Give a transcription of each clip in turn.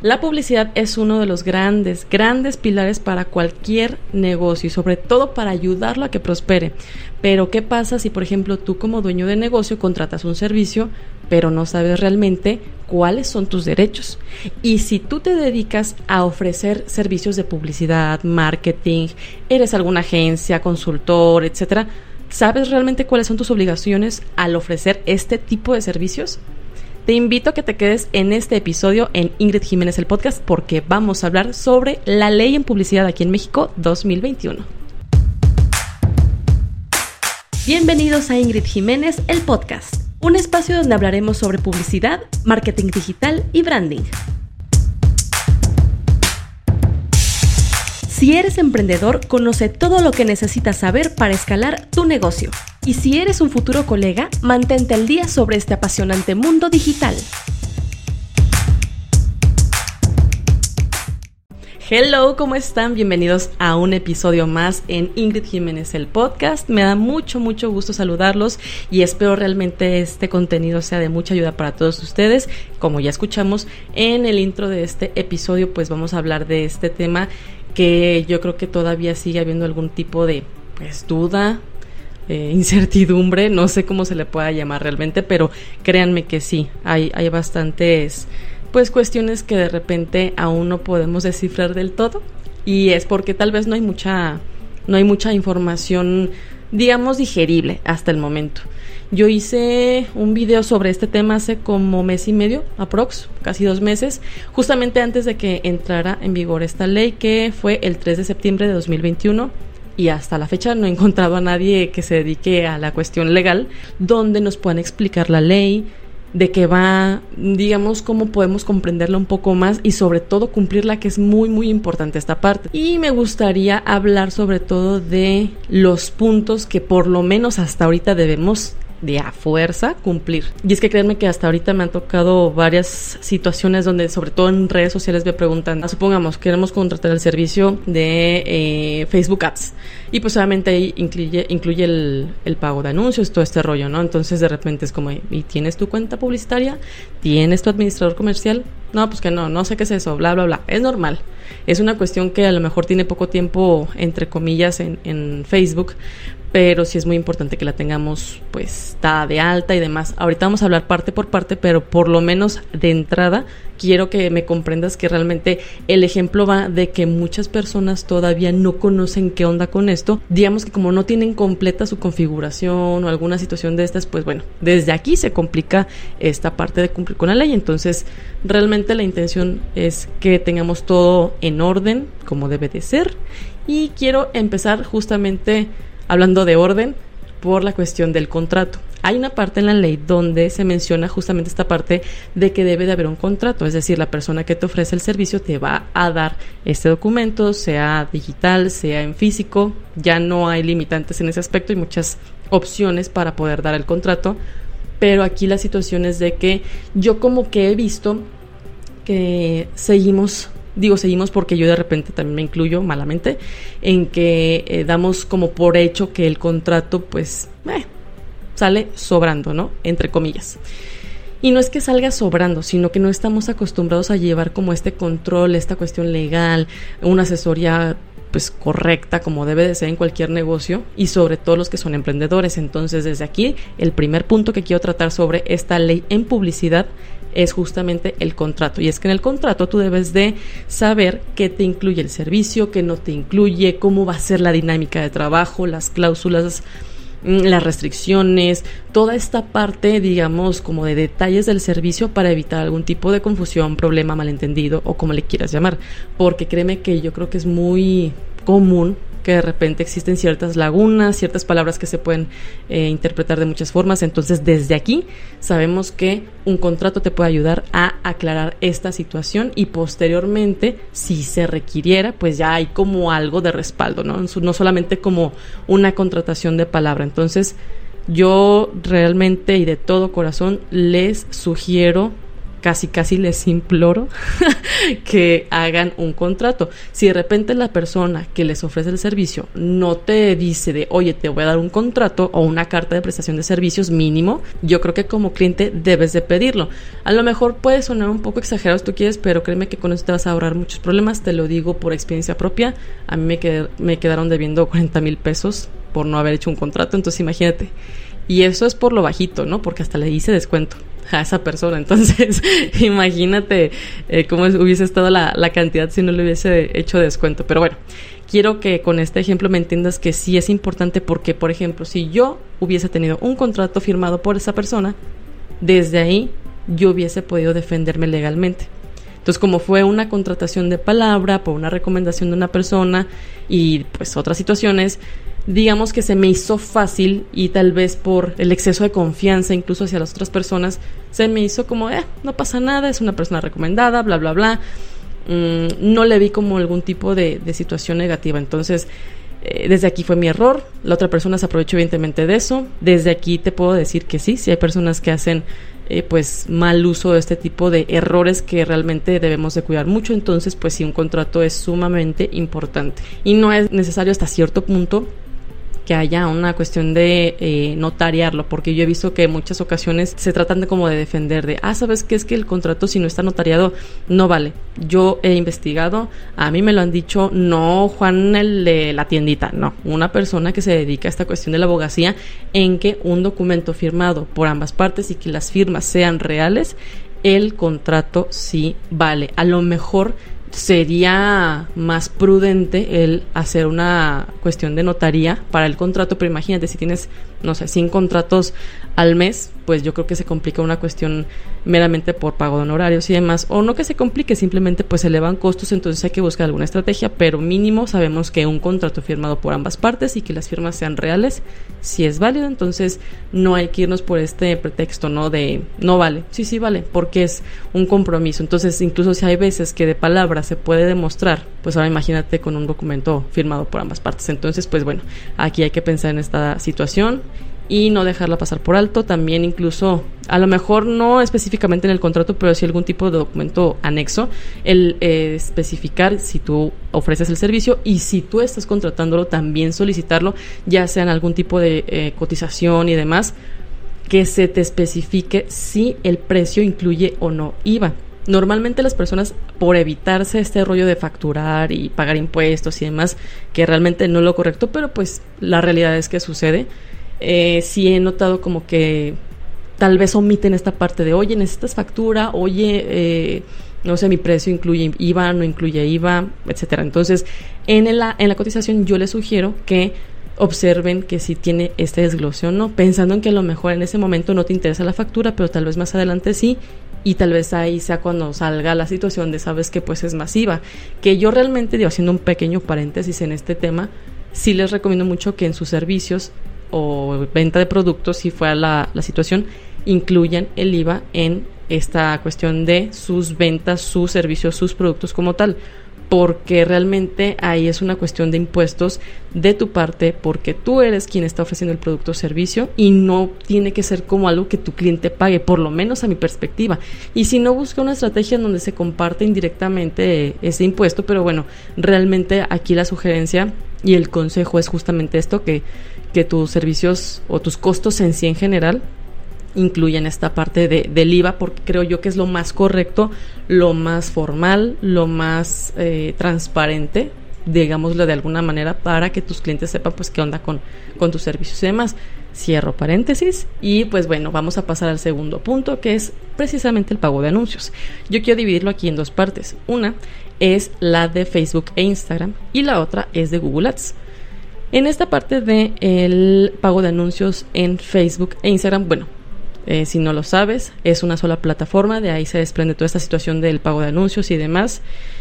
La publicidad es uno de los grandes, grandes pilares para cualquier negocio y sobre todo para ayudarlo a que prospere. Pero ¿qué pasa si, por ejemplo, tú como dueño de negocio contratas un servicio, pero no sabes realmente cuáles son tus derechos? Y si tú te dedicas a ofrecer servicios de publicidad, marketing, eres alguna agencia, consultor, etcétera, ¿sabes realmente cuáles son tus obligaciones al ofrecer este tipo de servicios? Te invito a que te quedes en este episodio en Ingrid Jiménez el podcast porque vamos a hablar sobre la ley en publicidad aquí en México 2021. Bienvenidos a Ingrid Jiménez el podcast, un espacio donde hablaremos sobre publicidad, marketing digital y branding. Si eres emprendedor, conoce todo lo que necesitas saber para escalar tu negocio. Y si eres un futuro colega, mantente al día sobre este apasionante mundo digital. Hello, ¿cómo están? Bienvenidos a un episodio más en Ingrid Jiménez el podcast. Me da mucho, mucho gusto saludarlos y espero realmente este contenido sea de mucha ayuda para todos ustedes. Como ya escuchamos en el intro de este episodio, pues vamos a hablar de este tema que yo creo que todavía sigue habiendo algún tipo de pues, duda, eh, incertidumbre, no sé cómo se le pueda llamar realmente, pero créanme que sí, hay, hay bastantes pues cuestiones que de repente aún no podemos descifrar del todo y es porque tal vez no hay mucha no hay mucha información digamos digerible hasta el momento. Yo hice un video sobre este tema hace como mes y medio, aprox, casi dos meses, justamente antes de que entrara en vigor esta ley, que fue el 3 de septiembre de 2021 y hasta la fecha no he encontrado a nadie que se dedique a la cuestión legal donde nos puedan explicar la ley, de qué va, digamos, cómo podemos comprenderla un poco más y sobre todo cumplirla, que es muy, muy importante esta parte. Y me gustaría hablar sobre todo de los puntos que por lo menos hasta ahorita debemos de a fuerza cumplir. Y es que créanme que hasta ahorita me han tocado varias situaciones donde, sobre todo en redes sociales, me preguntan, ah, supongamos, queremos contratar el servicio de eh, Facebook Ads. Y pues obviamente ahí incluye, incluye el, el, pago de anuncios, todo este rollo, ¿no? Entonces de repente es como, ¿y tienes tu cuenta publicitaria? ¿Tienes tu administrador comercial? No, pues que no, no sé qué es eso, bla, bla, bla. Es normal. Es una cuestión que a lo mejor tiene poco tiempo, entre comillas, en, en Facebook, pero sí es muy importante que la tengamos pues está de alta y demás. Ahorita vamos a hablar parte por parte, pero por lo menos de entrada quiero que me comprendas que realmente el ejemplo va de que muchas personas todavía no conocen qué onda con esto. Digamos que como no tienen completa su configuración o alguna situación de estas, pues bueno, desde aquí se complica esta parte de cumplir con la ley. Entonces, realmente la intención es que tengamos todo en orden como debe de ser. Y quiero empezar justamente hablando de orden, por la cuestión del contrato. Hay una parte en la ley donde se menciona justamente esta parte de que debe de haber un contrato, es decir, la persona que te ofrece el servicio te va a dar este documento, sea digital, sea en físico, ya no hay limitantes en ese aspecto y muchas opciones para poder dar el contrato, pero aquí la situación es de que yo como que he visto que seguimos digo seguimos porque yo de repente también me incluyo malamente en que eh, damos como por hecho que el contrato pues eh, sale sobrando, ¿no? Entre comillas. Y no es que salga sobrando, sino que no estamos acostumbrados a llevar como este control, esta cuestión legal, una asesoría pues correcta como debe de ser en cualquier negocio y sobre todo los que son emprendedores. Entonces desde aquí el primer punto que quiero tratar sobre esta ley en publicidad es justamente el contrato. Y es que en el contrato tú debes de saber qué te incluye el servicio, qué no te incluye, cómo va a ser la dinámica de trabajo, las cláusulas mm, las restricciones, toda esta parte, digamos, como de detalles del servicio para evitar algún tipo de confusión, problema, malentendido o como le quieras llamar. Porque créeme que yo creo que es muy común que de repente existen ciertas lagunas, ciertas palabras que se pueden eh, interpretar de muchas formas. Entonces, desde aquí sabemos que un contrato te puede ayudar a aclarar esta situación y posteriormente, si se requiriera, pues ya hay como algo de respaldo, ¿no? No solamente como una contratación de palabra. Entonces, yo realmente y de todo corazón les sugiero casi casi les imploro que hagan un contrato. Si de repente la persona que les ofrece el servicio no te dice de, oye, te voy a dar un contrato o una carta de prestación de servicios mínimo, yo creo que como cliente debes de pedirlo. A lo mejor puede sonar un poco exagerado si tú quieres, pero créeme que con eso te vas a ahorrar muchos problemas, te lo digo por experiencia propia. A mí me, me quedaron debiendo 40 mil pesos por no haber hecho un contrato, entonces imagínate. Y eso es por lo bajito, ¿no? Porque hasta le hice descuento a esa persona. Entonces, imagínate eh, cómo hubiese estado la, la, cantidad si no le hubiese hecho descuento. Pero bueno, quiero que con este ejemplo me entiendas que sí es importante porque, por ejemplo, si yo hubiese tenido un contrato firmado por esa persona, desde ahí yo hubiese podido defenderme legalmente. Entonces, como fue una contratación de palabra, por una recomendación de una persona y pues otras situaciones, digamos que se me hizo fácil y tal vez por el exceso de confianza incluso hacia las otras personas, se me hizo como, eh, no pasa nada, es una persona recomendada, bla, bla, bla. Mm, no le vi como algún tipo de, situación negativa. Entonces, eh, desde aquí fue mi error, la otra persona se aprovechó evidentemente de eso. Desde aquí te puedo decir que sí, si hay personas que hacen eh, pues mal uso de este tipo de errores que realmente debemos de cuidar mucho. Entonces, pues sí, un contrato es sumamente importante. Y no es necesario hasta cierto punto que haya una cuestión de eh, notariarlo, porque yo he visto que en muchas ocasiones se tratan de como de defender de, ah, ¿sabes qué? Es que el contrato si no está notariado no vale. Yo he investigado, a mí me lo han dicho, no Juan el de la tiendita, no, una persona que se dedica a esta cuestión de la abogacía en que un documento firmado por ambas partes y que las firmas sean reales, el contrato sí vale. A lo mejor sería más prudente el hacer una cuestión de notaría para el contrato, pero imagínate si tienes, no sé, 100 contratos al mes, pues yo creo que se complica una cuestión meramente por pago de honorarios y demás, o no que se complique, simplemente pues se elevan costos, entonces hay que buscar alguna estrategia, pero mínimo sabemos que un contrato firmado por ambas partes y que las firmas sean reales, si es válido, entonces no hay que irnos por este pretexto, ¿no? De no vale, sí, sí vale, porque es un compromiso, entonces incluso si hay veces que de palabra se puede demostrar, pues ahora imagínate con un documento firmado por ambas partes, entonces pues bueno, aquí hay que pensar en esta situación y no dejarla pasar por alto. También incluso, a lo mejor no específicamente en el contrato, pero sí algún tipo de documento anexo, el eh, especificar si tú ofreces el servicio y si tú estás contratándolo, también solicitarlo, ya sea en algún tipo de eh, cotización y demás, que se te especifique si el precio incluye o no IVA. Normalmente las personas, por evitarse este rollo de facturar y pagar impuestos y demás, que realmente no es lo correcto, pero pues la realidad es que sucede, eh, sí he notado como que tal vez omiten esta parte de, oye, necesitas factura, oye, eh, no sé, mi precio incluye IVA, no incluye IVA, etcétera. Entonces, en la, en la cotización yo les sugiero que observen que si tiene este desglose o no, pensando en que a lo mejor en ese momento no te interesa la factura, pero tal vez más adelante sí, y tal vez ahí sea cuando salga la situación de sabes que pues es masiva. Que yo realmente, digo, haciendo un pequeño paréntesis en este tema, sí les recomiendo mucho que en sus servicios o venta de productos, si fuera la, la situación, incluyan el IVA en esta cuestión de sus ventas, sus servicios, sus productos como tal porque realmente ahí es una cuestión de impuestos de tu parte, porque tú eres quien está ofreciendo el producto o servicio y no tiene que ser como algo que tu cliente pague, por lo menos a mi perspectiva. Y si no, busca una estrategia en donde se comparte indirectamente ese impuesto, pero bueno, realmente aquí la sugerencia y el consejo es justamente esto, que, que tus servicios o tus costos en sí en general incluyen esta parte de, del IVA porque creo yo que es lo más correcto, lo más formal, lo más eh, transparente, digámoslo de alguna manera, para que tus clientes sepan pues qué onda con, con tus servicios y demás. Cierro paréntesis y pues bueno, vamos a pasar al segundo punto que es precisamente el pago de anuncios. Yo quiero dividirlo aquí en dos partes. Una es la de Facebook e Instagram y la otra es de Google Ads. En esta parte de el pago de anuncios en Facebook e Instagram, bueno, eh, si no lo sabes, es una sola plataforma, de ahí se desprende toda esta situación del pago de anuncios y demás.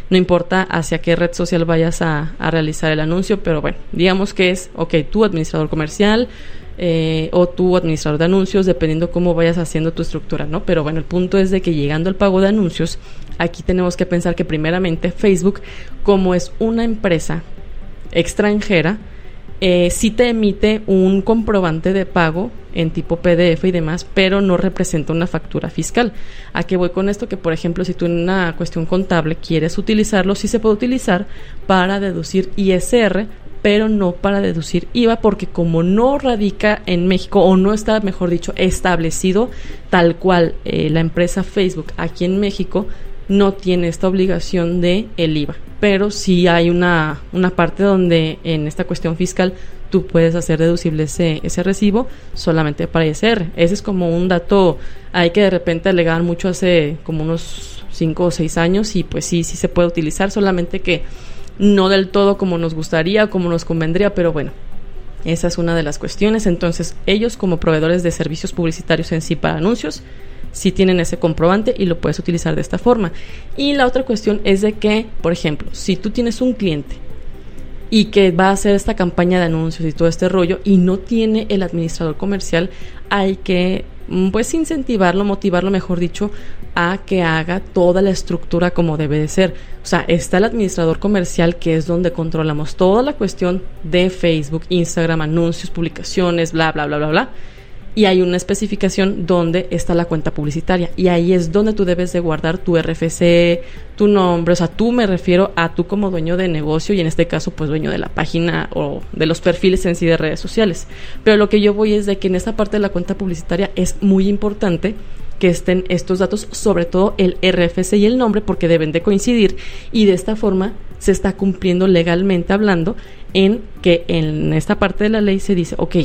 No importa hacia qué red social vayas a, realizar el anuncio, pero bueno, digamos que es, ok, tu administrador comercial eh, o tu administrador de anuncios, dependiendo cómo vayas haciendo tu estructura, ¿no? Pero bueno, el punto es de que llegando al pago de anuncios, aquí tenemos que pensar que primeramente Facebook, como es una empresa extranjera, eh, sí te emite un comprobante de pago en tipo PDF y demás, pero no representa una factura fiscal. ¿A qué voy con esto? Que, por ejemplo, si tú en una cuestión contable quieres utilizarlo, sí se puede utilizar para deducir ISR, pero no para deducir IVA, porque como no radica en México, o no está, mejor dicho, establecido tal cual eh, la empresa Facebook aquí en México, no tiene esta obligación de el IVA. Pero sí hay una, una parte donde en esta cuestión fiscal tú puedes hacer deducible ese, ese recibo solamente para ISR. Ese es como un dato, hay que de repente alegar mucho hace como unos 5 o 6 años y pues sí, sí se puede utilizar, solamente que no del todo como nos gustaría, como nos convendría, pero bueno, esa es una de las cuestiones. Entonces, ellos como proveedores de servicios publicitarios en sí para anuncios, sí tienen ese comprobante y lo puedes utilizar de esta forma. Y la otra cuestión es de que, por ejemplo, si tú tienes un cliente y que va a hacer esta campaña de anuncios y todo este rollo y no tiene el administrador comercial, hay que mm, pues incentivarlo, motivarlo, mejor dicho, a que haga toda la estructura como debe de ser. O sea, está el administrador comercial que es donde controlamos toda la cuestión de Facebook, Instagram, anuncios, publicaciones, bla, bla, bla, bla, bla y hay una especificación donde está la cuenta publicitaria y ahí es donde tú debes de guardar tu RFC, tu nombre, o sea, tú me refiero a tú como dueño de negocio y en este caso pues dueño de la página o de los perfiles en sí de redes sociales. Pero lo que yo voy es de que en esta parte de la cuenta publicitaria es muy importante que estén estos datos, sobre todo el RFC y el nombre, porque deben de coincidir y de esta forma se está cumpliendo legalmente hablando en que en esta parte de la ley se dice, ok,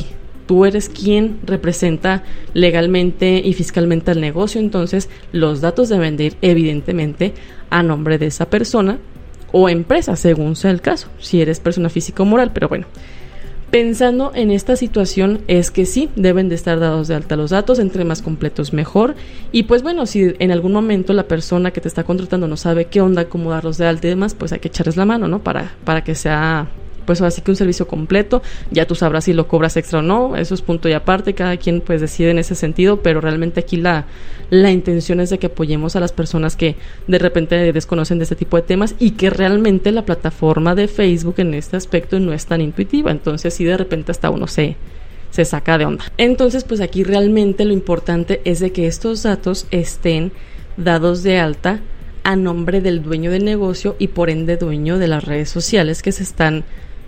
tú eres quien representa legalmente y fiscalmente al negocio, entonces los datos deben de ir evidentemente a nombre de esa persona o empresa, según sea el caso, si eres persona física o moral, pero bueno. Pensando en esta situación es que sí, deben de estar dados de alta los datos, entre más completos mejor. Y pues bueno, si en algún momento la persona que te está contratando no sabe qué onda, cómo darlos de alta y demás, pues hay que echarles la mano, ¿no? Para, para que sea pues así que un servicio completo, ya tú sabrás si lo cobras extra o no, eso es punto y aparte, cada quien pues decide en ese sentido, pero realmente aquí la, la intención es de que apoyemos a las personas que de repente desconocen de este tipo de temas y que realmente la plataforma de Facebook en este aspecto no es tan intuitiva, entonces si de repente hasta uno se se saca de onda. Entonces, pues aquí realmente lo importante es de que estos datos estén dados de alta a nombre del dueño del negocio y por ende dueño de las redes sociales que se están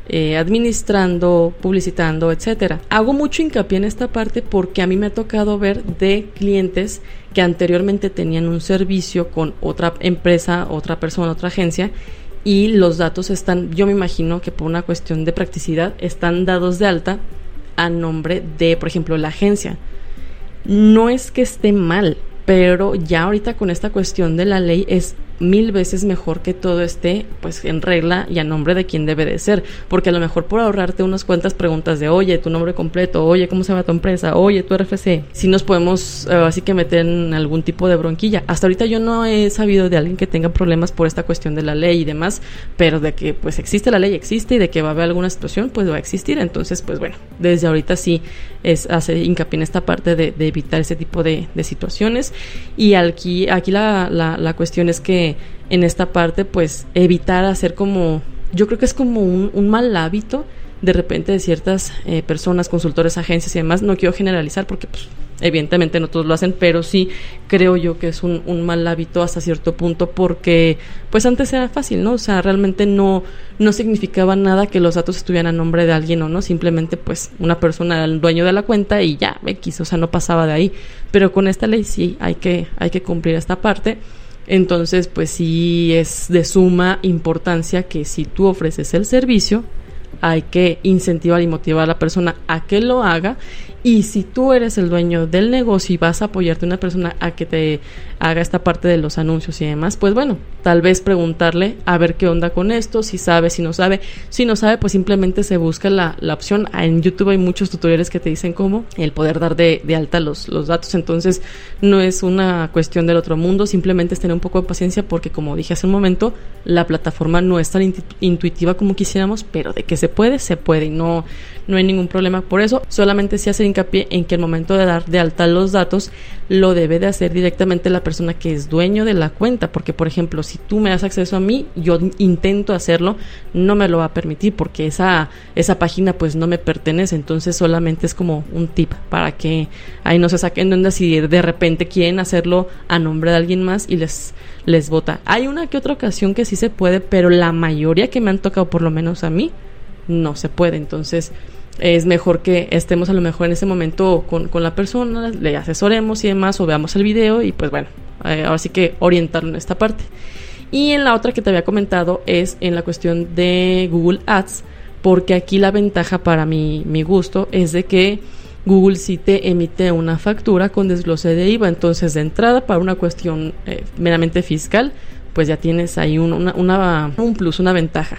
eh, administrando, publicitando, etcétera. Hago mucho hincapié en esta parte porque a mí me ha tocado ver de clientes que anteriormente tenían un servicio con otra empresa, otra persona, otra agencia y los datos están, yo me imagino que por una cuestión de practicidad, están dados de alta a nombre de, por ejemplo, la agencia. No es que esté mal, pero ya ahorita con esta cuestión de la ley es mil veces mejor que todo esté pues en regla y a nombre de quien debe de ser, porque a lo mejor por ahorrarte unas cuantas preguntas de oye, tu nombre completo, oye, ¿cómo se llama tu empresa? Oye, tu RFC, si nos podemos eh, así que meter en algún tipo de bronquilla. Hasta ahorita yo no he sabido de alguien que tenga problemas por esta cuestión de la ley y demás, pero de que pues existe la ley, existe y de que va a haber alguna situación, pues va a existir. Entonces, pues bueno, desde ahorita sí es hace hincapié en esta parte de, evitar ese tipo de, situaciones y aquí, aquí la, la cuestión es que en esta parte, pues evitar hacer como, yo creo que es como un, mal hábito de repente de ciertas eh, personas, consultores, agencias y demás. No quiero generalizar porque pues, evidentemente no todos lo hacen, pero sí creo yo que es un, mal hábito hasta cierto punto porque pues antes era fácil, ¿no? O sea, realmente no, no significaba nada que los datos estuvieran a nombre de alguien o no, simplemente pues una persona era el dueño de la cuenta y ya, X, o sea, no pasaba de ahí. Pero con esta ley sí hay que, hay que cumplir esta parte. Entonces, pues sí es de suma importancia que si tú ofreces el servicio, hay que incentivar y motivar a la persona a que lo haga y si tú eres el dueño del negocio y vas a apoyarte a una persona a que te haga esta parte de los anuncios y demás, pues bueno, tal vez preguntarle a ver qué onda con esto, si sabe, si no sabe. Si no sabe, pues simplemente se busca la, la opción. En YouTube hay muchos tutoriales que te dicen cómo el poder dar de, de alta los, los datos. Entonces, no es una cuestión del otro mundo, simplemente es tener un poco de paciencia porque, como dije hace un momento, la plataforma no es tan intuitiva como quisiéramos, pero de que se puede, se puede y no, no hay ningún problema por eso. Solamente si hacer en que el momento de dar de alta los datos lo debe de hacer directamente la persona que es dueño de la cuenta, porque por ejemplo, si tú me das acceso a mí, yo intento hacerlo, no me lo va a permitir porque esa esa página pues no me pertenece, entonces solamente es como un tip para que ahí no se saquen de si de repente quieren hacerlo a nombre de alguien más y les les vota. Hay una que otra ocasión que sí se puede, pero la mayoría que me han tocado por lo menos a mí no se puede, entonces es mejor que estemos a lo mejor en ese momento con, con la persona, le asesoremos y demás, o veamos el video y pues bueno, eh, ahora sí que orientarlo en esta parte. Y en la otra que te había comentado es en la cuestión de Google Ads, porque aquí la ventaja para mi, mi gusto es de que Google sí te emite una factura con desglose de IVA, entonces de entrada para una cuestión eh, meramente fiscal, pues ya tienes ahí un, una, un plus, una ventaja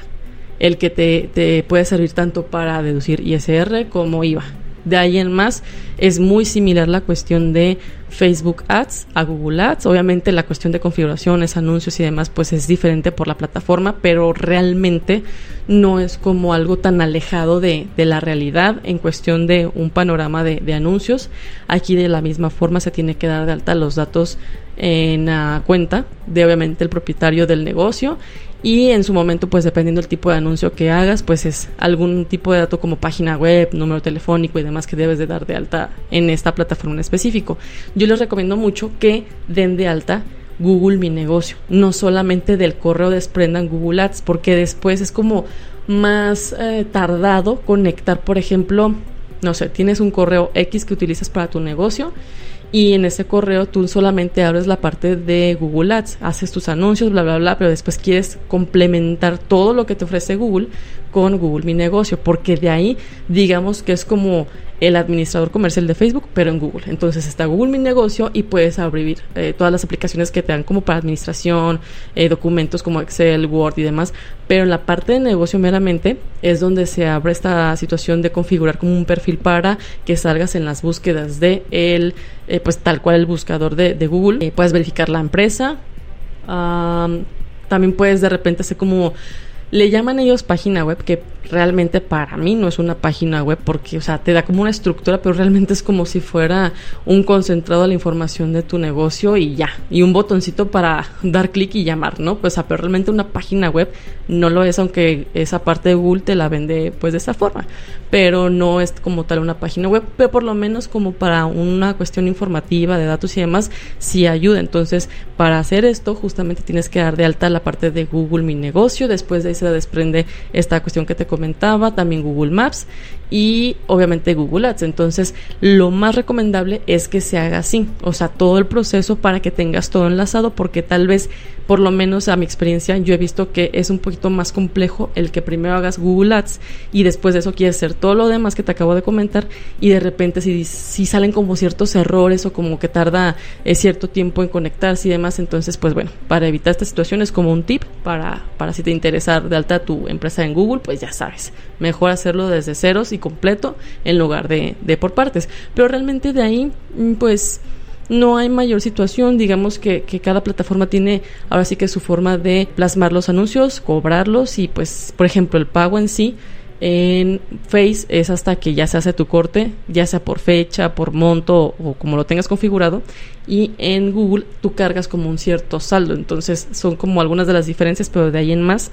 el que te, te puede servir tanto para deducir ISR como IVA. De ahí en más es muy similar la cuestión de Facebook Ads a Google Ads. Obviamente la cuestión de configuraciones, anuncios y demás pues es diferente por la plataforma, pero realmente no es como algo tan alejado de, de la realidad en cuestión de un panorama de, de, anuncios. Aquí de la misma forma se tiene que dar de alta los datos en la cuenta de obviamente el propietario del negocio y en su momento pues dependiendo del tipo de anuncio que hagas pues es algún tipo de dato como página web, número telefónico y demás que debes de dar de alta en esta plataforma en específico. Yo les recomiendo mucho que den de alta Google Mi Negocio, no solamente del correo desprendan Google Ads porque después es como más eh, tardado conectar por ejemplo no sé, tienes un correo X que utilizas para tu negocio y en ese correo tú solamente abres la parte de Google Ads, haces tus anuncios, bla, bla, bla, pero después quieres complementar todo lo que te ofrece Google con Google Mi Negocio, porque de ahí digamos que es como el administrador comercial de Facebook, pero en Google. Entonces está Google Mi Negocio y puedes abrir eh, todas las aplicaciones que te dan como para administración, eh, documentos como Excel, Word y demás. Pero en la parte de negocio meramente es donde se abre esta situación de configurar como un perfil para que salgas en las búsquedas de el, eh, pues tal cual el buscador de, de Google. puedes verificar la empresa. también puedes de repente hacer como le llaman ellos página web, que realmente para mí no es una página web porque, o sea, te da como una estructura, pero realmente es como si fuera un concentrado de la información de tu negocio y ya, y un botoncito para dar clic y llamar, ¿no? Pues, pero realmente una página web no lo es, aunque esa parte de Google te la vende pues de esa forma, pero no es como tal una página web, pero por lo menos como para una cuestión informativa de datos y demás, sí ayuda. Entonces, para hacer esto, justamente tienes que dar de alta la parte de Google Mi Negocio, después de se desprende esta cuestión que te comentaba, también Google Maps y obviamente Google Ads. Entonces, lo más recomendable es que se haga así, o sea, todo el proceso para que tengas todo enlazado, porque tal vez, por lo menos a mi experiencia, yo he visto que es un poquito más complejo el que primero hagas Google Ads y después de eso quieres hacer todo lo demás que te acabo de comentar y de repente si, si salen como ciertos errores o como que tarda eh, cierto tiempo en conectarse y demás, entonces, pues bueno, para evitar esta situación es como un tip para, para si te interesa de alta tu empresa en Google, pues ya sabes, mejor hacerlo desde ceros completo en lugar de, de por partes. Pero realmente de ahí, mm, pues no hay mayor situación, digamos que, que, cada plataforma tiene ahora sí que su forma de plasmar los anuncios, cobrarlos y pues por ejemplo el pago en sí en Face es hasta que ya se hace tu corte, ya sea por fecha, por monto o como lo tengas configurado. Y en Google tú cargas como un cierto saldo. Entonces son como algunas de las diferencias, pero de ahí en más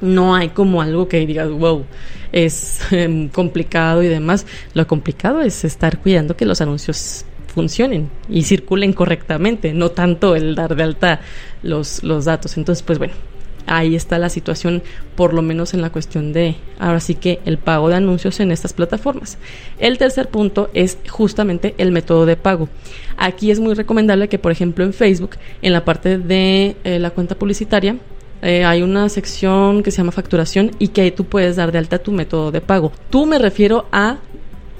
no hay como algo que digas, wow, es em, complicado y demás. Lo complicado es estar cuidando que los anuncios funcionen y circulen correctamente, no tanto el dar de alta los, los datos. Entonces, pues bueno, ahí está la situación, por lo menos en la cuestión de, ahora sí que el pago de anuncios en estas plataformas. El tercer punto es justamente el método de pago. Aquí es muy recomendable que, por ejemplo, en Facebook, en la parte de eh, la cuenta publicitaria, eh, hay una sección que se llama facturación y que ahí tú puedes dar de alta tu método de pago. Tú me refiero a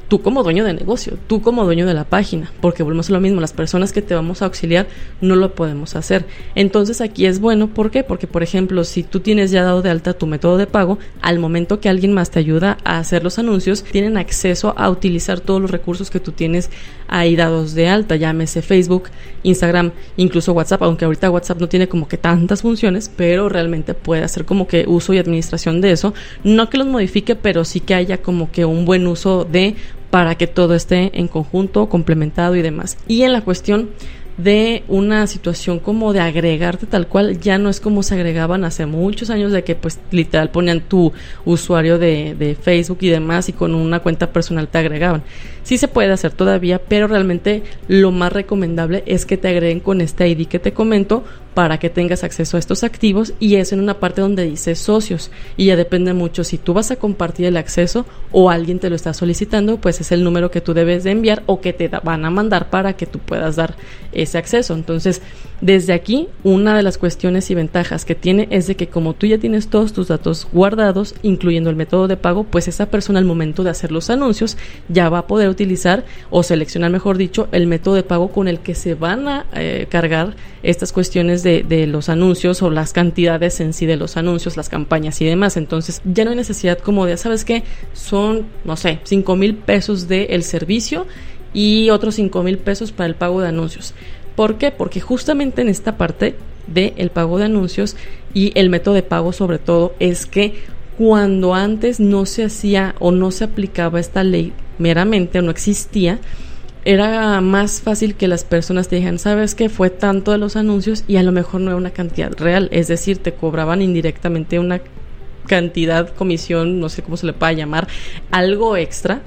tú como dueño de negocio, tú como dueño de la página, porque volvemos a lo mismo, las personas que te vamos a auxiliar no lo podemos hacer. Entonces aquí es bueno, ¿por qué? Porque por ejemplo, si tú tienes ya dado de alta tu método de pago, al momento que alguien más te ayuda a hacer los anuncios, tienen acceso a utilizar todos los recursos que tú tienes ahí dados de alta, llámese Facebook, Instagram, incluso WhatsApp, aunque ahorita WhatsApp no tiene como que tantas funciones, pero realmente puede hacer como que uso y administración de eso, no que los modifique, pero sí que haya como que un buen uso de para que todo esté en conjunto, complementado y demás. Y en la cuestión de una situación como de agregarte tal cual, ya no es como se agregaban hace muchos años de que pues literal ponían tu usuario de, de Facebook y demás y con una cuenta personal te agregaban. Sí se puede hacer todavía, pero realmente lo más recomendable es que te agreguen con este ID que te comento para que tengas acceso a estos activos y es en una parte donde dice socios y ya depende mucho si tú vas a compartir el acceso o alguien te lo está solicitando, pues es el número que tú debes de enviar o que te van a mandar para que tú puedas dar ese acceso. Entonces, desde aquí, una de las cuestiones y ventajas que tiene es de que como tú ya tienes todos tus datos guardados, incluyendo el método de pago, pues esa persona al momento de hacer los anuncios ya va a poder utilizar o seleccionar, mejor dicho, el método de pago con el que se van a eh, cargar estas cuestiones de, de los anuncios o las cantidades en sí de los anuncios, las campañas y demás. Entonces ya no hay necesidad como de, ¿sabes qué? Son, no sé, 5 mil pesos del servicio y otros 5 mil pesos para el pago de anuncios ¿Por qué? Porque justamente en esta parte del pago de anuncios y el método de pago sobre todo es que cuando antes no se hacía o no se aplicaba esta ley meramente o no existía, era más fácil que las personas te dijeran, sabes que fue tanto de los anuncios y a lo mejor no era una cantidad real, es decir, te cobraban indirectamente una cantidad, comisión, no sé cómo se le pueda llamar, algo extra.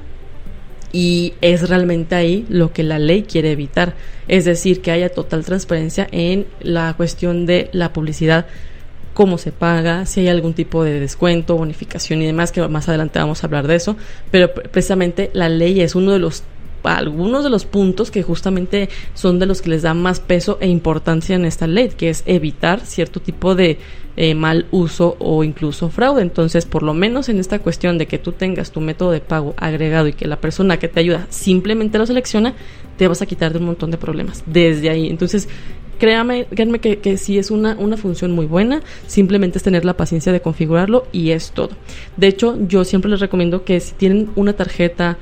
Y es realmente ahí lo que la ley quiere evitar, es decir, que haya total transparencia en la cuestión de la publicidad, cómo se paga, si hay algún tipo de descuento, bonificación y demás, que más adelante vamos a hablar de eso, pero precisamente la ley es uno de los algunos de los puntos que justamente son de los que les da más peso e importancia en esta ley, que es evitar cierto tipo de eh, mal uso o incluso fraude. Entonces, por lo menos en esta cuestión de que tú tengas tu método de pago agregado y que la persona que te ayuda simplemente lo selecciona, te vas a quitar de un montón de problemas desde ahí. Entonces, créame, créanme que, que sí es una, una función muy buena, simplemente es tener la paciencia de configurarlo y es todo. De hecho, yo siempre les recomiendo que si tienen una tarjeta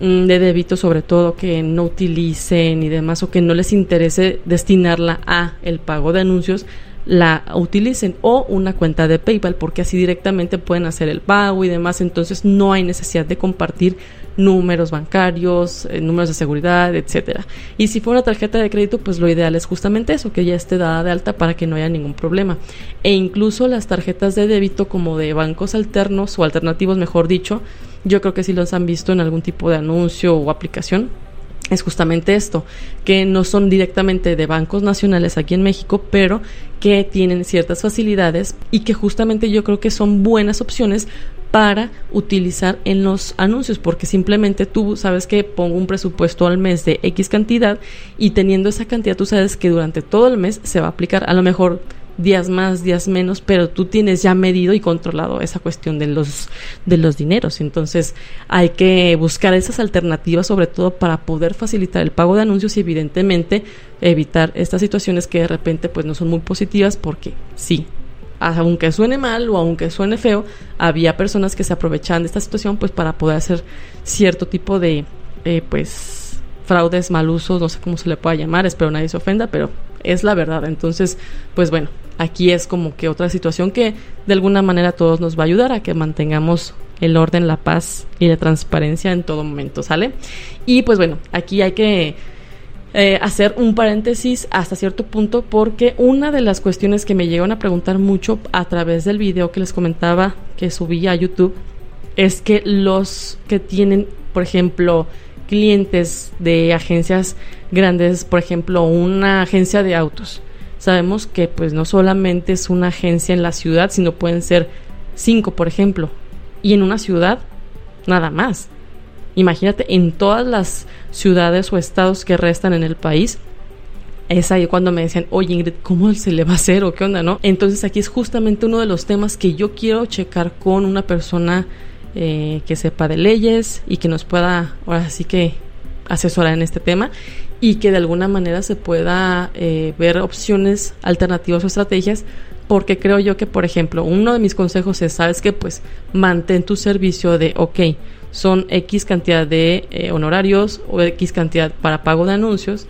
de débito sobre todo que no utilicen y demás o que no les interese destinarla a el pago de anuncios la utilicen o una cuenta de PayPal porque así directamente pueden hacer el pago y demás entonces no hay necesidad de compartir números bancarios, eh, números de seguridad, etcétera. Y si fuera una tarjeta de crédito, pues lo ideal es justamente eso, que ya esté dada de alta para que no haya ningún problema. E incluso las tarjetas de débito como de bancos alternos o alternativos, mejor dicho, yo creo que si los han visto en algún tipo de anuncio o aplicación, es justamente esto, que no son directamente de bancos nacionales aquí en México, pero que tienen ciertas facilidades y que justamente yo creo que son buenas opciones para utilizar en los anuncios, porque simplemente tú sabes que pongo un presupuesto al mes de X cantidad y teniendo esa cantidad tú sabes que durante todo el mes se va a aplicar. A lo mejor días más, días menos, pero tú tienes ya medido y controlado esa cuestión de los de los dineros. Entonces, hay que buscar esas alternativas sobre todo para poder facilitar el pago de anuncios y evidentemente evitar estas situaciones que de repente pues no son muy positivas porque sí, aunque suene mal o aunque suene feo, había personas que se aprovechaban de esta situación pues para poder hacer cierto tipo de eh, pues fraudes, mal usos, no sé cómo se le pueda llamar, espero nadie se ofenda, pero es la verdad. Entonces, pues bueno, aquí es como que otra situación que de alguna manera todos nos va a ayudar a que mantengamos el orden, la paz y la transparencia en todo momento, ¿sale? Y pues bueno, aquí hay que eh, hacer un paréntesis hasta cierto punto porque una de las cuestiones que me llegan a preguntar mucho a través del video que les comentaba que subí a YouTube es que los que tienen, por ejemplo, clientes de agencias grandes, por ejemplo, una agencia de autos, sabemos que pues no solamente es una agencia en la ciudad, sino pueden ser cinco, por ejemplo, y en una ciudad nada más. Imagínate en todas las ciudades o estados que restan en el país. Es ahí cuando me decían, oye Ingrid, ¿cómo se le va a hacer o qué onda, no? Entonces aquí es justamente uno de los temas que yo quiero checar con una persona eh, que sepa de leyes y que nos pueda, ahora sí que asesorar en este tema y que de alguna manera se pueda eh, ver opciones alternativas o estrategias porque creo yo que por ejemplo uno de mis consejos es sabes que pues mantén tu servicio de ok son X cantidad de eh, honorarios o X cantidad para pago de anuncios,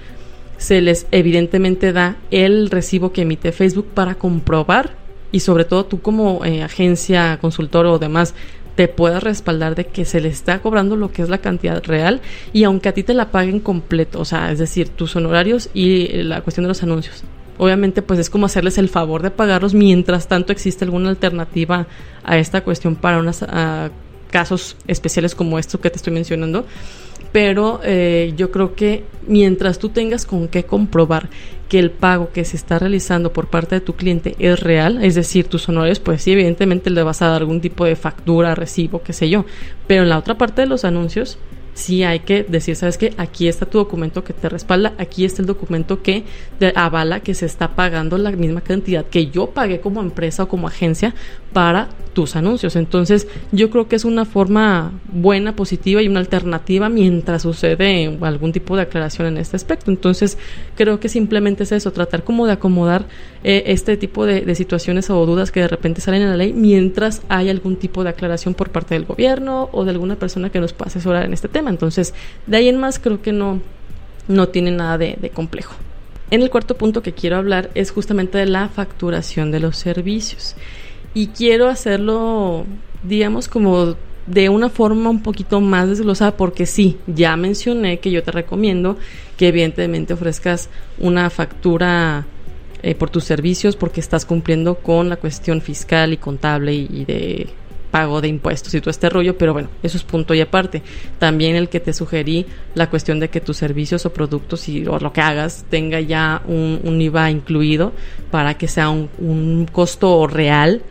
se les evidentemente da el recibo que emite Facebook para comprobar y sobre todo tú como eh, agencia, consultor o demás te puedas respaldar de que se le está cobrando lo que es la cantidad real y aunque a ti te la paguen completo, o sea, es decir, tus honorarios y la cuestión de los anuncios. Obviamente, pues es como hacerles el favor de pagarlos mientras tanto existe alguna alternativa a esta cuestión para unos casos especiales como estos que te estoy mencionando pero eh, yo creo que mientras tú tengas con qué comprobar que el pago que se está realizando por parte de tu cliente es real, es decir, tus honores, pues sí, evidentemente le vas a dar algún tipo de factura, recibo, qué sé yo, pero en la otra parte de los anuncios, sí hay que decir, ¿sabes qué? Aquí está tu documento que te respalda, aquí está el documento que avala que se está pagando la misma cantidad que yo pagué como empresa o como agencia para tus anuncios. Entonces, yo creo que es una forma buena, positiva y una alternativa mientras sucede algún tipo de aclaración en este aspecto. Entonces, creo que simplemente es eso, tratar como de acomodar eh, este tipo de, situaciones o dudas que de repente salen en la ley mientras hay algún tipo de aclaración por parte del gobierno o de alguna persona que nos pueda asesorar en este tema. Entonces, de ahí en más creo que no, no tiene nada de complejo. En el cuarto punto que quiero hablar es justamente de la facturación de los servicios y quiero hacerlo, digamos, como de una forma un poquito más desglosada porque sí, ya mencioné que yo te recomiendo que evidentemente ofrezcas una factura eh, por tus servicios porque estás cumpliendo con la cuestión fiscal y contable y, de pago de impuestos y todo este rollo, pero bueno, eso es punto y aparte. También el que te sugerí la cuestión de que tus servicios o productos y, o lo que hagas tenga ya un, IVA incluido para que sea un, un costo real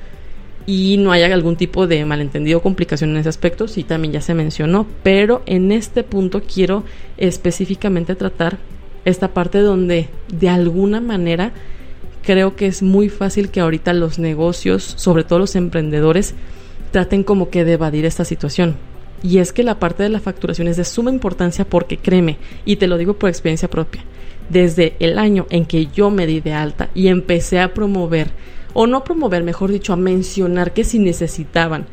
y no haya algún tipo de malentendido o complicación en ese aspecto, sí también ya se mencionó, pero en este punto quiero específicamente tratar esta parte donde de alguna manera creo que es muy fácil que ahorita los negocios, sobre todo los emprendedores, traten como que de evadir esta situación. Y es que la parte de la facturación es de suma importancia porque créeme, y te lo digo por experiencia propia, desde el año en que yo me di de alta y empecé a promover o no promover, mejor dicho, a mencionar que si necesitaban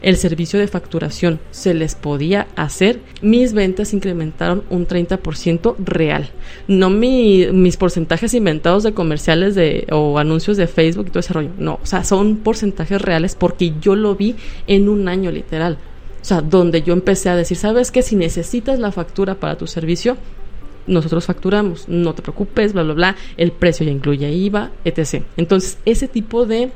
el servicio de facturación se les podía hacer, mis ventas incrementaron un 30% real. No mis porcentajes inventados de comerciales de, o anuncios de Facebook y todo ese rollo. No, o sea, son porcentajes reales porque yo lo vi en un año literal. O sea, donde yo empecé a decir, ¿sabes qué? Si necesitas la factura para tu servicio, nosotros facturamos, no te preocupes, bla, bla, bla, el precio ya incluye IVA, etc. Entonces, ese tipo de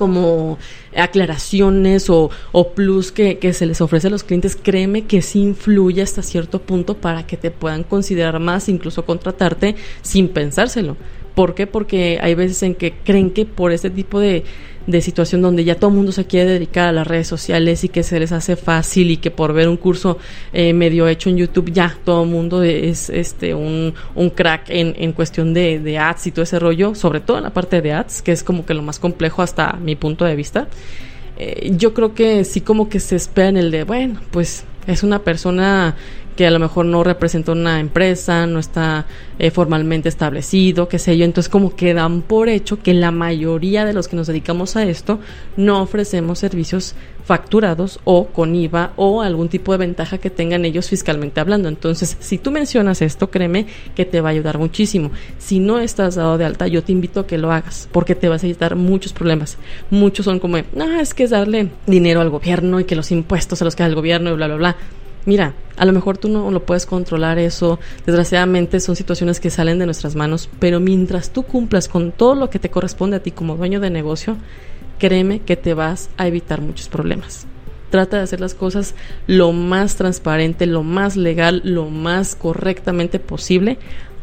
como aclaraciones o, o plus que, se les ofrece a los clientes, créeme que sí influye hasta cierto punto para que te puedan considerar más, incluso contratarte sin pensárselo. ¿Por qué? Porque hay veces en que creen que por este tipo de, de situación donde ya todo el mundo se quiere dedicar a las redes sociales y que se les hace fácil y que por ver un curso eh, medio hecho en YouTube ya todo el mundo es este un, un crack en, en cuestión de, de, ads y todo ese rollo, sobre todo en la parte de ads, que es como que lo más complejo hasta mi punto de vista. Eh, yo creo que sí como que se espera en el de, bueno, pues es una persona que a lo mejor no representa una empresa, no está eh, formalmente establecido, qué sé yo. Entonces como que dan por hecho que la mayoría de los que nos dedicamos a esto no ofrecemos servicios facturados o con IVA o algún tipo de ventaja que tengan ellos fiscalmente hablando. Entonces, si tú mencionas esto, créeme que te va a ayudar muchísimo. Si no estás dado de alta, yo te invito a que lo hagas porque te vas a evitar muchos problemas. Muchos son como, ah, es que es darle dinero al gobierno y que los impuestos se los queda el gobierno y bla, bla, bla mira, a lo mejor tú no lo puedes controlar eso, desgraciadamente son situaciones que salen de nuestras manos, pero mientras tú cumplas con todo lo que te corresponde a ti como dueño de negocio, créeme que te vas a evitar muchos problemas. Trata de hacer las cosas lo más transparente, lo más legal, lo más correctamente posible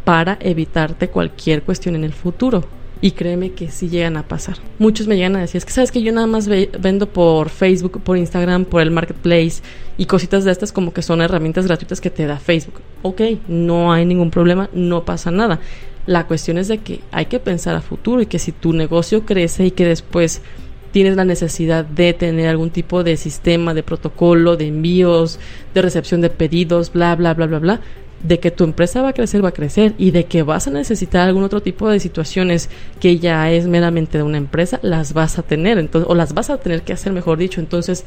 para evitarte cualquier cuestión en el futuro. Y créeme que sí llegan a pasar. Muchos me llegan a decir, es que sabes que yo nada más vendo por Facebook, por Instagram, por el marketplace y cositas de estas como que son herramientas gratuitas que te da Facebook. Ok, no hay ningún problema, no pasa nada. La cuestión es de que hay que pensar a futuro y que si tu negocio crece y que después tienes la necesidad de tener algún tipo de sistema, de protocolo, de envíos, de recepción de pedidos, bla, bla, bla, bla, bla, de que tu empresa va a crecer, va a crecer y de que vas a necesitar algún otro tipo de situaciones que ya es meramente de una empresa, las vas a tener, entonces, o las vas a tener que hacer, mejor dicho. Entonces,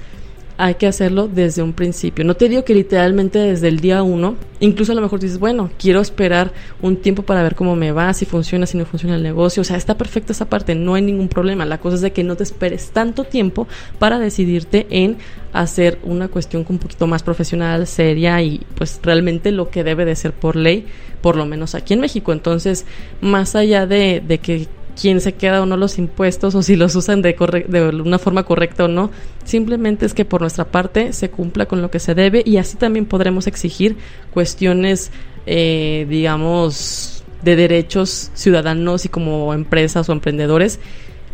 hay que hacerlo desde un principio. No te digo que literalmente desde el día uno, incluso a lo mejor dices, bueno, quiero esperar un tiempo para ver cómo me va, si funciona, si no funciona el negocio. O sea, está perfecta esa parte, no hay ningún problema. La cosa es de que no te esperes tanto tiempo para decidirte en hacer una cuestión un poquito más profesional, seria y pues realmente lo que debe de ser por ley, por lo menos aquí en México. Entonces, más allá de, de que quién se queda o no los impuestos o si los usan de, de una forma correcta o no. Simplemente es que por nuestra parte se cumpla con lo que se debe y así también podremos exigir cuestiones, eh, digamos, de derechos ciudadanos y como empresas o emprendedores,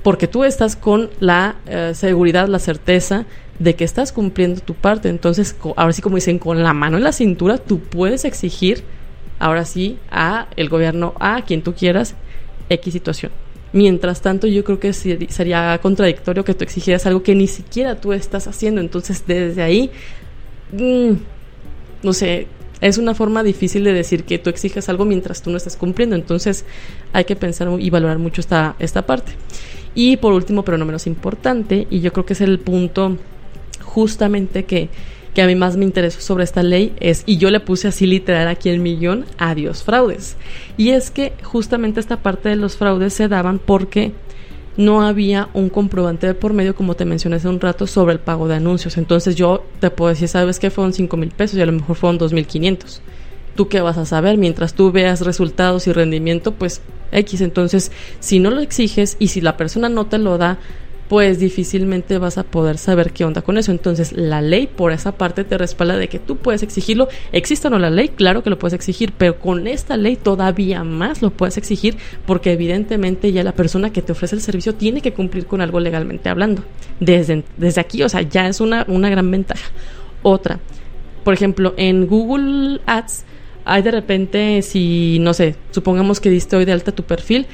porque tú estás con la eh, seguridad, la certeza de que estás cumpliendo tu parte. Entonces, ahora sí como dicen, con la mano en la cintura, tú puedes exigir, ahora sí, a el gobierno, a quien tú quieras, X situación. Mientras tanto, yo creo que sería contradictorio que tú exigieras algo que ni siquiera tú estás haciendo. Entonces, desde ahí, mm, no sé, es una forma difícil de decir que tú exiges algo mientras tú no estás cumpliendo. Entonces, hay que pensar y valorar mucho esta, esta parte. Y por último, pero no menos importante, y yo creo que es el punto justamente que que a mí más me interesó sobre esta ley es, y yo le puse así literal aquí el millón, adiós fraudes. Y es que justamente esta parte de los fraudes se daban porque no había un comprobante de por medio, como te mencioné hace un rato, sobre el pago de anuncios. Entonces yo te puedo decir, sabes que fueron 5 mil pesos y a lo mejor fueron 2 mil 500. ¿Tú qué vas a saber? Mientras tú veas resultados y rendimiento, pues X. Entonces, si no lo exiges y si la persona no te lo da, pues difícilmente vas a poder saber qué onda con eso. Entonces, la ley por esa parte te respalda de que tú puedes exigirlo. Existe o no la ley, claro que lo puedes exigir, pero con esta ley todavía más lo puedes exigir porque evidentemente ya la persona que te ofrece el servicio tiene que cumplir con algo legalmente hablando. Desde, desde aquí, o sea, ya es una, una gran ventaja. Otra, por ejemplo, en Google Ads hay de repente, si, no sé, supongamos que diste hoy de alta tu perfil,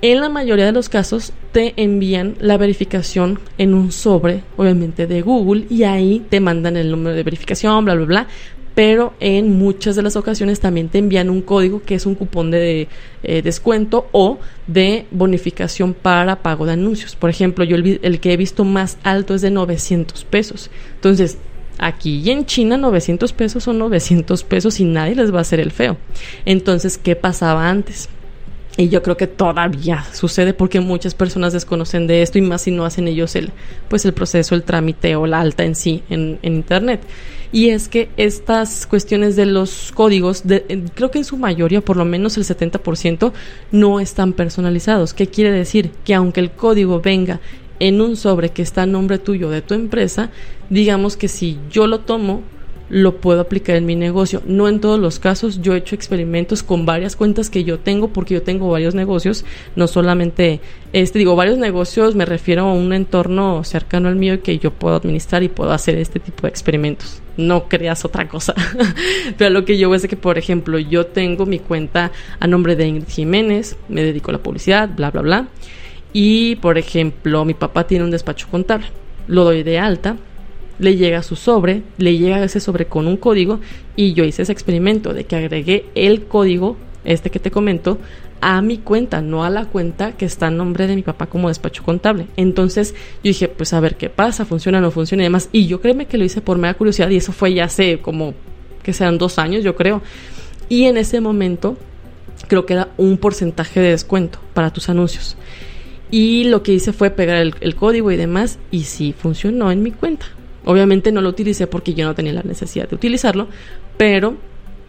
en la mayoría de los casos te envían la verificación en un sobre, obviamente de Google, y ahí te mandan el número de verificación, bla, bla, bla. Pero en muchas de las ocasiones también te envían un código que es un cupón de eh, descuento o de bonificación para pago de anuncios. Por ejemplo, yo el, el que he visto más alto es de 900 pesos. Entonces, Aquí y en China 900 pesos son 900 pesos y nadie les va a hacer el feo. Entonces, ¿qué pasaba antes? Y yo creo que todavía sucede porque muchas personas desconocen de esto y más si no hacen ellos el, pues el proceso, el trámite o la alta en sí en, Internet. Y es que estas cuestiones de los códigos, de, creo que en su mayoría, por lo menos el 70%, no están personalizados. ¿Qué quiere decir? Que aunque el código venga en un sobre que está a nombre tuyo de tu empresa, digamos que si yo lo tomo, lo puedo aplicar en mi negocio. No en todos los casos, yo he hecho experimentos con varias cuentas que yo tengo, porque yo tengo varios negocios, no solamente, este, digo, varios negocios, me refiero a un entorno cercano al mío que yo puedo administrar y puedo hacer este tipo de experimentos. No creas otra cosa. Pero lo que yo es que, por ejemplo, yo tengo mi cuenta a nombre de Ingrid Jiménez, me dedico a la publicidad, bla, bla, bla. Y, por ejemplo, mi papá tiene un despacho contable. Lo doy de alta, le llega su sobre, le llega ese sobre con un código y yo hice ese experimento de que agregué el código, este que te comento, a mi cuenta, no a la cuenta que está en nombre de mi papá como despacho contable. Entonces yo dije, pues a ver qué pasa, funciona, no funciona y demás. Y yo créeme que lo hice por mera curiosidad y eso fue ya hace como que sean dos años, yo creo. Y en ese momento creo que era un porcentaje de descuento para tus anuncios. Y lo que hice fue pegar el, el código y demás y sí funcionó en mi cuenta. Obviamente no lo utilicé porque yo no tenía la necesidad de utilizarlo, pero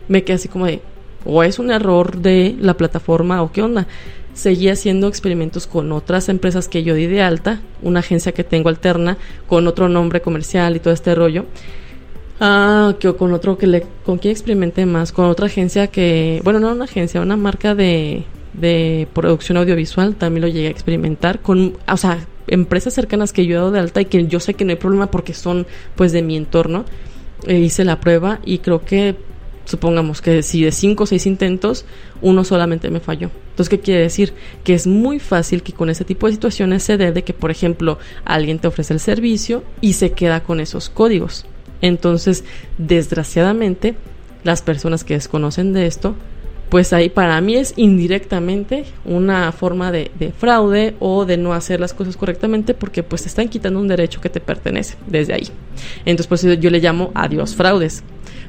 me quedé así como de, o es un error de la plataforma o qué onda. Seguí haciendo experimentos con otras empresas que yo di de alta, una agencia que tengo alterna, con otro nombre comercial y todo este rollo. Ah, que con otro que le, con quién experimenté más, con otra agencia que, bueno, no una agencia, una marca de, de producción audiovisual, también lo llegué a experimentar con, o sea, empresas cercanas que yo he dado de alta y que yo sé que no hay problema porque son pues de mi entorno, eh, hice la prueba y creo que supongamos que si de cinco o seis intentos, uno solamente me falló. Entonces, ¿qué quiere decir? Que es muy fácil que con ese tipo de situaciones se dé de que, por ejemplo, alguien te ofrece el servicio y se queda con esos códigos. Entonces, desgraciadamente, las personas que desconocen de esto pues ahí para mí es indirectamente una forma de, fraude o de no hacer las cosas correctamente porque pues te están quitando un derecho que te pertenece desde ahí. Entonces pues yo le llamo adiós fraudes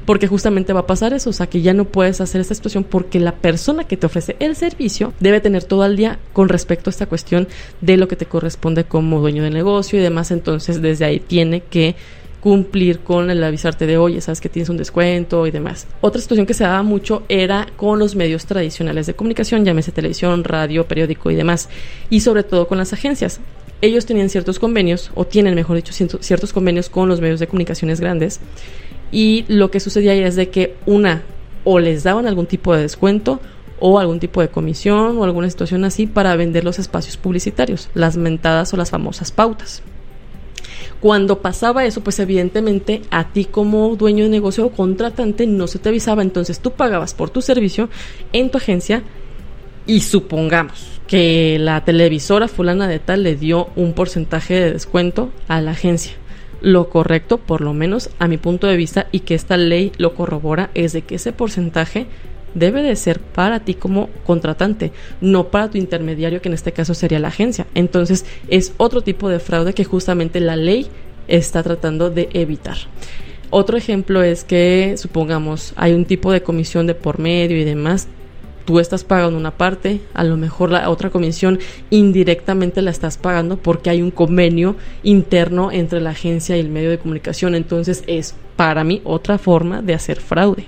porque justamente va a pasar eso, o sea que ya no puedes hacer esta situación porque la persona que te ofrece el servicio debe tener todo el día con respecto a esta cuestión de lo que te corresponde como dueño de negocio y demás, entonces desde ahí tiene que cumplir con el avisarte de, oye, sabes que tienes un descuento y demás. Otra situación que se daba mucho era con los medios tradicionales de comunicación, llámese televisión, radio, periódico y demás, y sobre todo con las agencias. Ellos tenían ciertos convenios, o tienen, mejor dicho, ciertos convenios con los medios de comunicaciones grandes, y lo que sucedía es de que una, o les daban algún tipo de descuento, o algún tipo de comisión o alguna situación así para vender los espacios publicitarios, las mentadas o las famosas pautas. Cuando pasaba eso, pues evidentemente a ti como dueño de negocio o contratante no se te avisaba, entonces tú pagabas por tu servicio en tu agencia y supongamos que la televisora fulana de tal le dio un porcentaje de descuento a la agencia. Lo correcto, por lo menos a mi punto de vista, y que esta ley lo corrobora, es de que ese porcentaje debe de ser para ti como contratante, no para tu intermediario, que en este caso sería la agencia. Entonces es otro tipo de fraude que justamente la ley está tratando de evitar. Otro ejemplo es que, supongamos, hay un tipo de comisión de por medio y demás, tú estás pagando una parte, a lo mejor la otra comisión indirectamente la estás pagando porque hay un convenio interno entre la agencia y el medio de comunicación, entonces es para mí otra forma de hacer fraude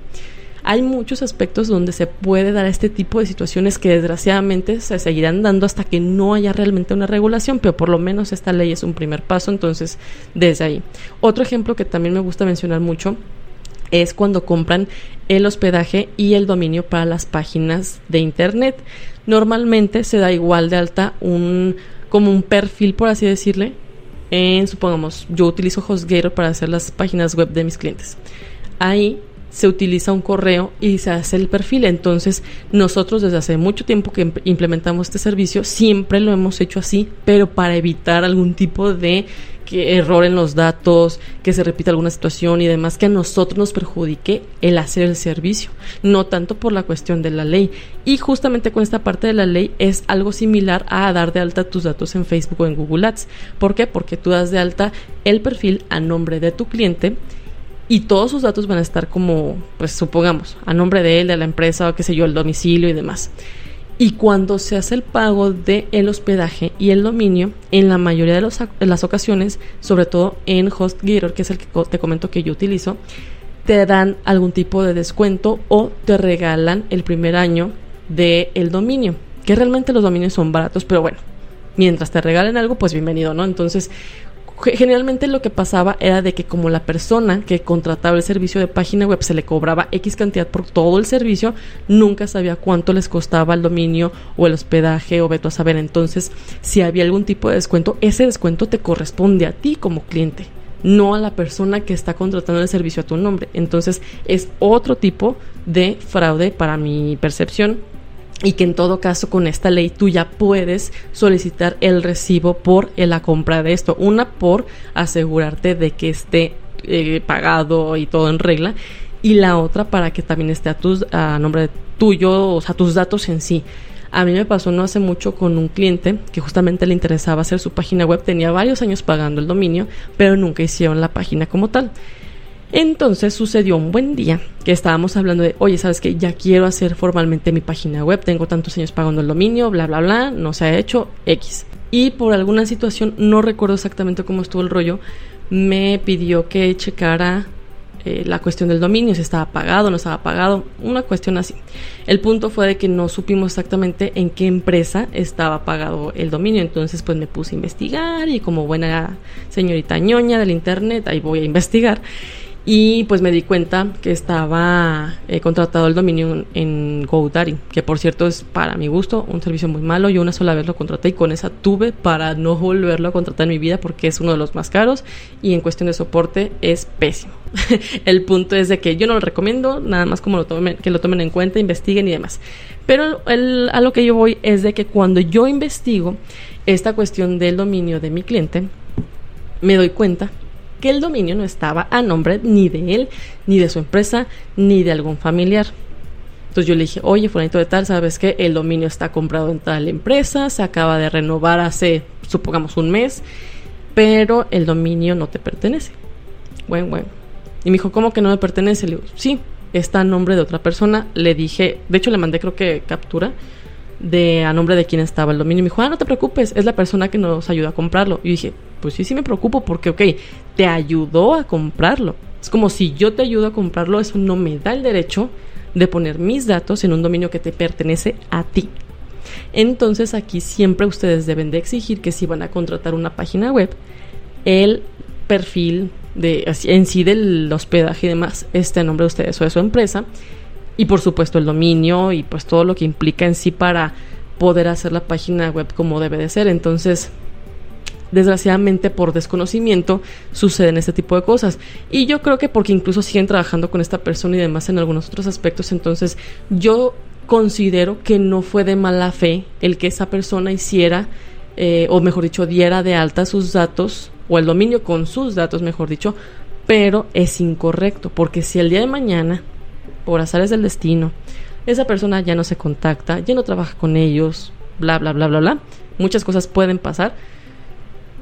hay muchos aspectos donde se puede dar este tipo de situaciones que desgraciadamente se seguirán dando hasta que no haya realmente una regulación, pero por lo menos esta ley es un primer paso, entonces desde ahí. Otro ejemplo que también me gusta mencionar mucho es cuando compran el hospedaje y el dominio para las páginas de internet. Normalmente se da igual de alta un como un perfil, por así decirle, en supongamos, yo utilizo HostGator para hacer las páginas web de mis clientes. Ahí se utiliza un correo y se hace el perfil. Entonces, nosotros desde hace mucho tiempo que implementamos este servicio, siempre lo hemos hecho así, pero para evitar algún tipo de error en los datos, que se repita alguna situación y demás, que a nosotros nos perjudique el hacer el servicio, no tanto por la cuestión de la ley. Y justamente con esta parte de la ley es algo similar a dar de alta tus datos en Facebook o en Google Ads. ¿Por qué? Porque tú das de alta el perfil a nombre de tu cliente y todos sus datos van a estar como, pues supongamos, a nombre de él, de la empresa, o qué sé yo, el domicilio y demás. Y cuando se hace el pago del el hospedaje y el dominio, en la mayoría de, los, las ocasiones, sobre todo en HostGator, que es el que te comento que yo utilizo, te dan algún tipo de descuento o te regalan el primer año del el dominio, que realmente los dominios son baratos, pero bueno, mientras te regalen algo, pues bienvenido, ¿no? Entonces, generalmente lo que pasaba era de que como la persona que contrataba el servicio de página web se le cobraba X cantidad por todo el servicio, nunca sabía cuánto les costaba el dominio o el hospedaje o veto a saber. Entonces, si había algún tipo de descuento, ese descuento te corresponde a ti como cliente no a la persona que está contratando el servicio a tu nombre. Entonces es otro tipo de fraude para mi percepción y que en todo caso con esta ley tú ya puedes solicitar el recibo por la compra de esto. Una por asegurarte de que esté eh, pagado y todo en regla y la otra para que también esté a, tus, a nombre tuyo, o sea, tus datos en sí. A mí me pasó no hace mucho con un cliente que justamente le interesaba hacer su página web, tenía varios años pagando el dominio, pero nunca hicieron la página como tal. Entonces sucedió un buen día que estábamos hablando de, oye, ¿sabes que Ya quiero hacer formalmente mi página web, tengo tantos años pagando el dominio, bla, bla, bla, no se ha hecho X. Y por alguna situación, no recuerdo exactamente cómo estuvo el rollo, me pidió que checara eh, la cuestión del dominio, si estaba pagado, no estaba pagado, una cuestión así. El punto fue de que no supimos exactamente en qué empresa estaba pagado el dominio, entonces pues me puse a investigar y como buena señorita ñoña del internet, ahí voy a investigar y pues me di cuenta que estaba eh, contratado el dominio en GoDaddy, que por cierto es para mi gusto un servicio muy malo. Yo una sola vez lo contraté y con esa tuve para no volverlo a contratar en mi vida porque es uno de los más caros y en cuestión de soporte es pésimo. el punto es de que yo no lo recomiendo, nada más como lo tomen, que lo tomen en cuenta, investiguen y demás. Pero el, a lo que yo voy es de que cuando yo investigo esta cuestión del dominio de mi cliente, me doy cuenta que el dominio no estaba a nombre ni de él, ni de su empresa, ni de algún familiar. Entonces yo le dije, oye, fulanito de tal, ¿sabes qué? El dominio está comprado en tal empresa, se acaba de renovar hace, supongamos, un mes, pero el dominio no te pertenece. Bueno, bueno. Y me dijo, ¿cómo que no me pertenece? Le digo, sí, está a nombre de otra persona. Le dije, de hecho le mandé creo que captura de a nombre de quién estaba el dominio. Y me dijo, ah, no te preocupes, es la persona que nos ayuda a comprarlo. Y dije, pues sí, sí me preocupo porque, ok, te ayudó a comprarlo. Es como si yo te ayudo a comprarlo, eso no me da el derecho de poner mis datos en un dominio que te pertenece a ti. Entonces aquí siempre ustedes deben de exigir que si van a contratar una página web, el perfil de en sí del hospedaje y demás esté a nombre de ustedes o de su empresa y por supuesto el dominio y pues todo lo que implica en sí para poder hacer la página web como debe de ser. Entonces, desgraciadamente por desconocimiento suceden este tipo de cosas. Y yo creo que porque incluso siguen trabajando con esta persona y demás en algunos otros aspectos, entonces yo considero que no fue de mala fe el que esa persona hiciera, eh, o mejor dicho, diera de alta sus datos, o el dominio con sus datos, mejor dicho, pero es incorrecto, porque si el día de mañana, por azares del destino, esa persona ya no se contacta, ya no trabaja con ellos, bla, bla, bla, bla, bla, muchas cosas pueden pasar,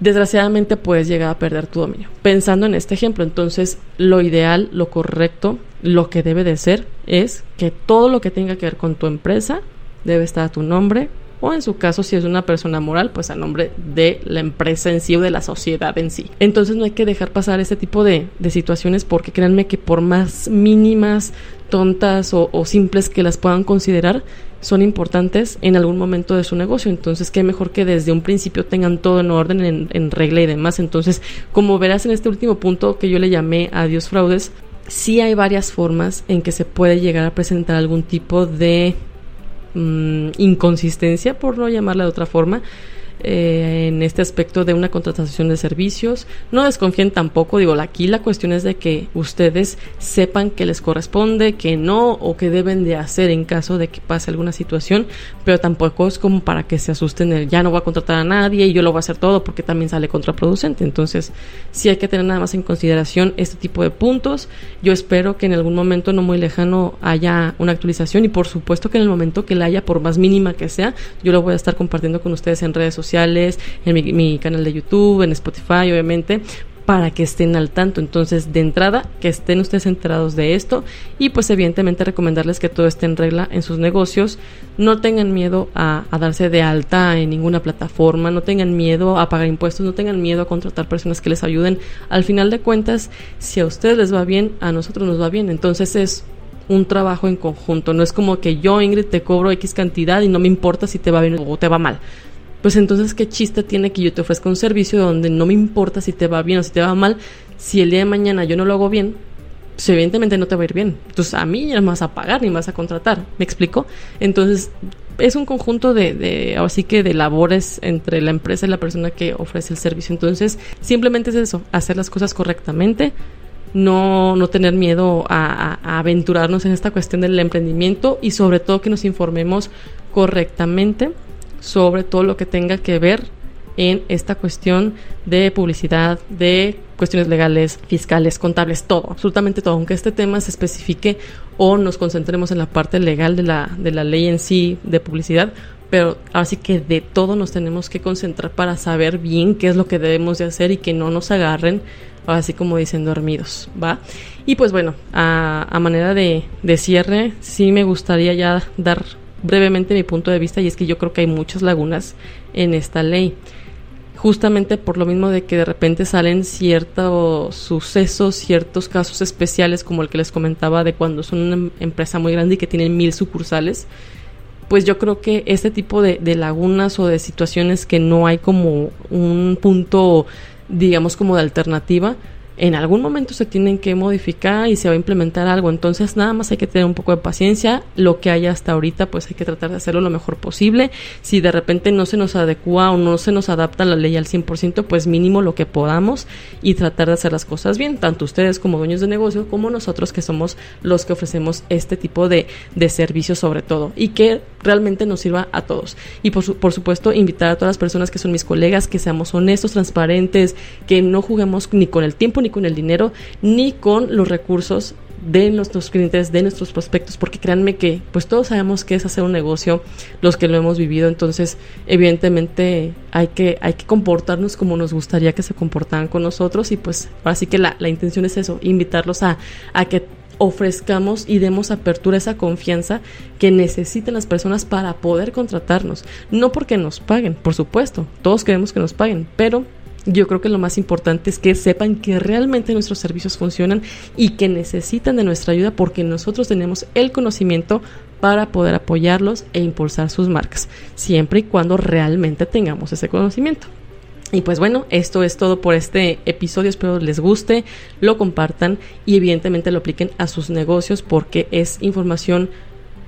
desgraciadamente puedes llegar a perder tu dominio. Pensando en este ejemplo, entonces lo ideal, lo correcto, lo que debe de ser es que todo lo que tenga que ver con tu empresa debe estar a tu nombre o en su caso si es una persona moral pues a nombre de la empresa en sí o de la sociedad en sí. Entonces no hay que dejar pasar este tipo de, de situaciones porque créanme que por más mínimas, tontas o, o simples que las puedan considerar, son importantes en algún momento de su negocio. Entonces, qué mejor que desde un principio tengan todo en orden, en, regla y demás. Entonces, como verás en este último punto que yo le llamé adiós fraudes, sí hay varias formas en que se puede llegar a presentar algún tipo de mm, inconsistencia, por no llamarla de otra forma, eh, en este aspecto de una contratación de servicios. No desconfíen tampoco, digo, aquí la cuestión es de que ustedes sepan que les corresponde, que no o que deben de hacer en caso de que pase alguna situación, pero tampoco es como para que se asusten el ya no voy a contratar a nadie y yo lo voy a hacer todo porque también sale contraproducente. Entonces, sí hay que tener nada más en consideración este tipo de puntos. Yo espero que en algún momento no muy lejano haya una actualización y por supuesto que en el momento que la haya, por más mínima que sea, yo lo voy a estar compartiendo con ustedes en redes sociales en mi, canal de YouTube, en Spotify, obviamente, para que estén al tanto. Entonces, de entrada, que estén ustedes enterados de esto y pues evidentemente recomendarles que todo esté en regla en sus negocios. No tengan miedo a, a, darse de alta en ninguna plataforma, no tengan miedo a pagar impuestos, no tengan miedo a contratar personas que les ayuden. Al final de cuentas, si a ustedes les va bien, a nosotros nos va bien. Entonces es un trabajo en conjunto. No es como que yo, Ingrid, te cobro X cantidad y no me importa si te va bien o te va mal pues entonces qué chiste tiene que yo te ofrezca un servicio donde no me importa si te va bien o si te va mal, si el día de mañana yo no lo hago bien, pues evidentemente no te va a ir bien. Entonces a mí ya me vas a pagar ni me vas a contratar, ¿me explico? Entonces es un conjunto de, así que de labores entre la empresa y la persona que ofrece el servicio. Entonces simplemente es eso, hacer las cosas correctamente, no, no tener miedo a, aventurarnos en esta cuestión del emprendimiento y sobre todo que nos informemos correctamente sobre todo lo que tenga que ver en esta cuestión de publicidad, de cuestiones legales, fiscales, contables, todo, absolutamente todo, aunque este tema se especifique o nos concentremos en la parte legal de la, de la ley en sí de publicidad, pero así que de todo nos tenemos que concentrar para saber bien qué es lo que debemos de hacer y que no nos agarren así como dicen dormidos, ¿va? Y pues bueno, a, a manera de, de cierre, sí me gustaría ya dar brevemente mi punto de vista y es que yo creo que hay muchas lagunas en esta ley. Justamente por lo mismo de que de repente salen ciertos sucesos, ciertos casos especiales como el que les comentaba de cuando son una em-, empresa muy grande y que tienen mil sucursales, pues yo creo que este tipo de, de lagunas o de situaciones que no hay como un punto, digamos, como de alternativa, en algún momento se tienen que modificar y se va a implementar algo. Entonces nada más hay que tener un poco de paciencia. Lo que hay hasta ahorita pues hay que tratar de hacerlo lo mejor posible. Si de repente no se nos adecua o no se nos adapta la ley al 100%, pues mínimo lo que podamos y tratar de hacer las cosas bien. Tanto ustedes como dueños de negocio como nosotros que somos los que ofrecemos este tipo de, de servicios sobre todo y que realmente nos sirva a todos. Y por, por supuesto invitar a todas las personas que son mis colegas que seamos honestos, transparentes, que no juguemos ni con el tiempo ni con el dinero ni con los recursos de nuestros clientes, de nuestros prospectos, porque créanme que pues todos sabemos que es hacer un negocio, los que lo hemos vivido, entonces evidentemente hay que, hay que comportarnos como nos gustaría que se comportaran con nosotros y pues así que la, la intención es eso, invitarlos a, a que ofrezcamos y demos apertura a esa confianza que necesitan las personas para poder contratarnos. No porque nos paguen, por supuesto, todos queremos que nos paguen, pero yo creo que lo más importante es que sepan que realmente nuestros servicios funcionan y que necesitan de nuestra ayuda porque nosotros tenemos el conocimiento para poder apoyarlos e impulsar sus marcas, siempre y cuando realmente tengamos ese conocimiento. Y pues bueno, esto es todo por este episodio. Espero les guste, lo compartan y evidentemente lo apliquen a sus negocios porque es información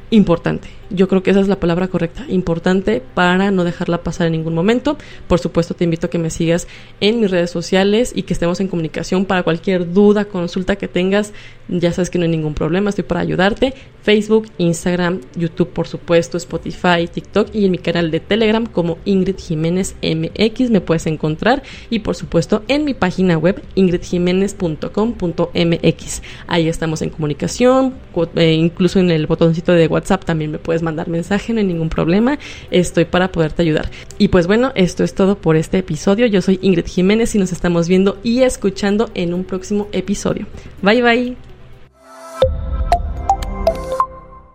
importante. Yo creo que esa es la palabra correcta, importante para no dejarla pasar en ningún momento. Por supuesto, te invito a que me sigas en mis redes sociales y que estemos en comunicación para cualquier duda, consulta que tengas. Ya sabes que no hay ningún problema, estoy para ayudarte. Facebook, Instagram, YouTube, por supuesto, Spotify, TikTok y en mi canal de Telegram como Ingrid Jiménez MX me puedes encontrar y por supuesto en mi página web ingridjiménez.com.mx. Ahí estamos en comunicación, eh, incluso en el botoncito de WhatsApp también me puedes mandar mensaje, no hay ningún problema. Estoy para poderte ayudar. Y pues bueno, esto es todo por este episodio. Yo soy Ingrid Jiménez y nos estamos viendo y escuchando en un próximo episodio. Bye bye.